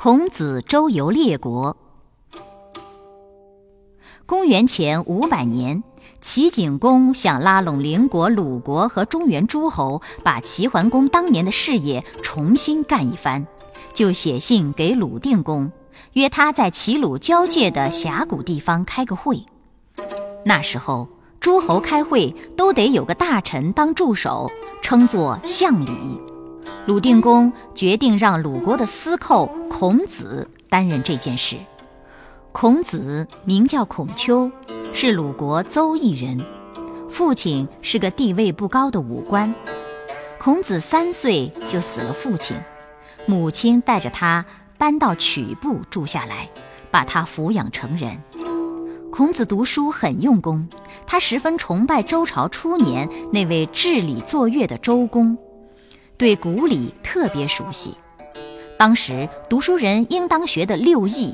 孔子周游列国。公元前五百年，齐景公想拉拢邻国鲁国和中原诸侯，把齐桓公当年的事业重新干一番，就写信给鲁定公，约他在齐鲁交界的峡谷地方开个会。那时候，诸侯开会都得有个大臣当助手，称作相礼。鲁定公决定让鲁国的司寇孔子担任这件事。孔子名叫孔丘，是鲁国邹邑人，父亲是个地位不高的武官。孔子三岁就死了父亲，母亲带着他搬到曲部住下来，把他抚养成人。孔子读书很用功，他十分崇拜周朝初年那位治理作乐的周公。对古礼特别熟悉，当时读书人应当学的六艺，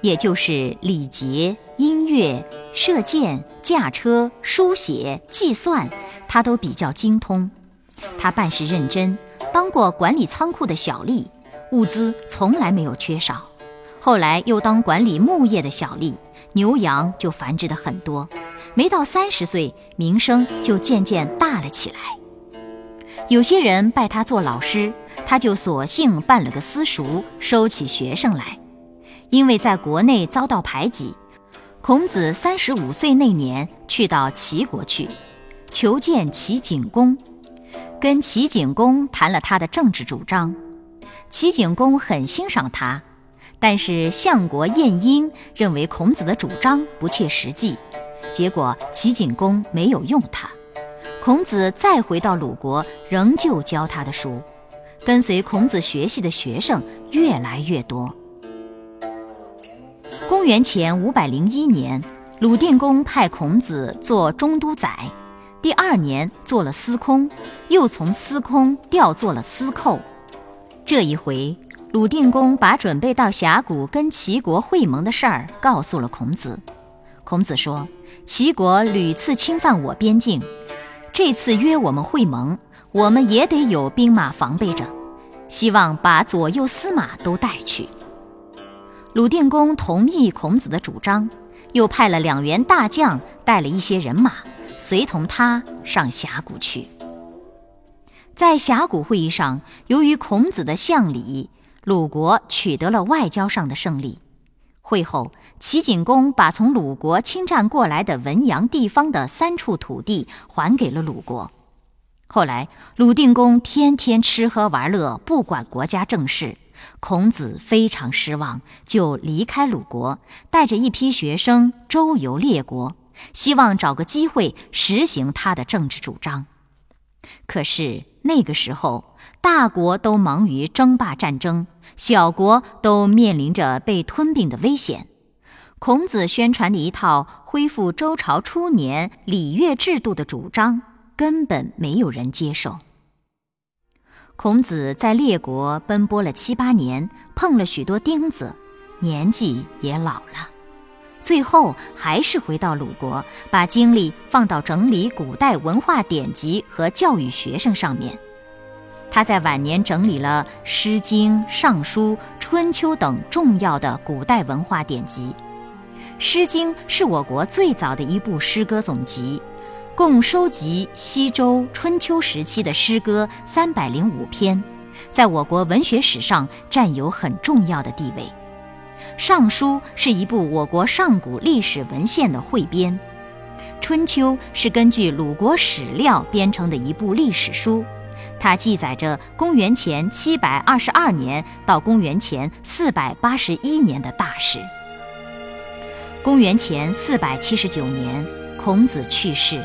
也就是礼节、音乐、射箭、驾车、书写、计算，他都比较精通。他办事认真，当过管理仓库的小吏，物资从来没有缺少。后来又当管理牧业的小吏，牛羊就繁殖的很多。没到三十岁，名声就渐渐大了起来。有些人拜他做老师，他就索性办了个私塾，收起学生来。因为在国内遭到排挤，孔子三十五岁那年去到齐国去，求见齐景公，跟齐景公谈了他的政治主张。齐景公很欣赏他，但是相国晏婴认为孔子的主张不切实际，结果齐景公没有用他。孔子再回到鲁国，仍旧教他的书，跟随孔子学习的学生越来越多。公元前五百零一年，鲁定公派孔子做中都宰，第二年做了司空，又从司空调做了司寇。这一回，鲁定公把准备到峡谷跟齐国会盟的事儿告诉了孔子。孔子说：“齐国屡次侵犯我边境。”这次约我们会盟，我们也得有兵马防备着，希望把左右司马都带去。鲁定公同意孔子的主张，又派了两员大将带了一些人马，随同他上峡谷去。在峡谷会议上，由于孔子的相礼，鲁国取得了外交上的胜利。会后，齐景公把从鲁国侵占过来的文阳地方的三处土地还给了鲁国。后来，鲁定公天天吃喝玩乐，不管国家政事，孔子非常失望，就离开鲁国，带着一批学生周游列国，希望找个机会实行他的政治主张。可是那个时候，大国都忙于争霸战争，小国都面临着被吞并的危险。孔子宣传的一套恢复周朝初年礼乐制度的主张，根本没有人接受。孔子在列国奔波了七八年，碰了许多钉子，年纪也老了。最后还是回到鲁国，把精力放到整理古代文化典籍和教育学生上面。他在晚年整理了《诗经》《尚书》《春秋》等重要的古代文化典籍。《诗经》是我国最早的一部诗歌总集，共收集西周、春秋时期的诗歌三百零五篇，在我国文学史上占有很重要的地位。《尚书》是一部我国上古历史文献的汇编，《春秋》是根据鲁国史料编成的一部历史书，它记载着公元前七百二十二年到公元前四百八十一年的大事。公元前四百七十九年，孔子去世，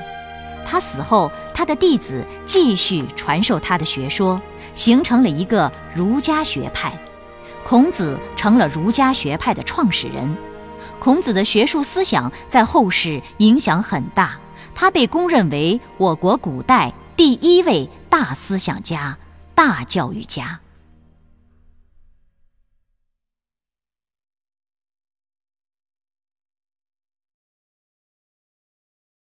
他死后，他的弟子继续传授他的学说，形成了一个儒家学派。孔子成了儒家学派的创始人，孔子的学术思想在后世影响很大，他被公认为我国古代第一位大思想家、大教育家。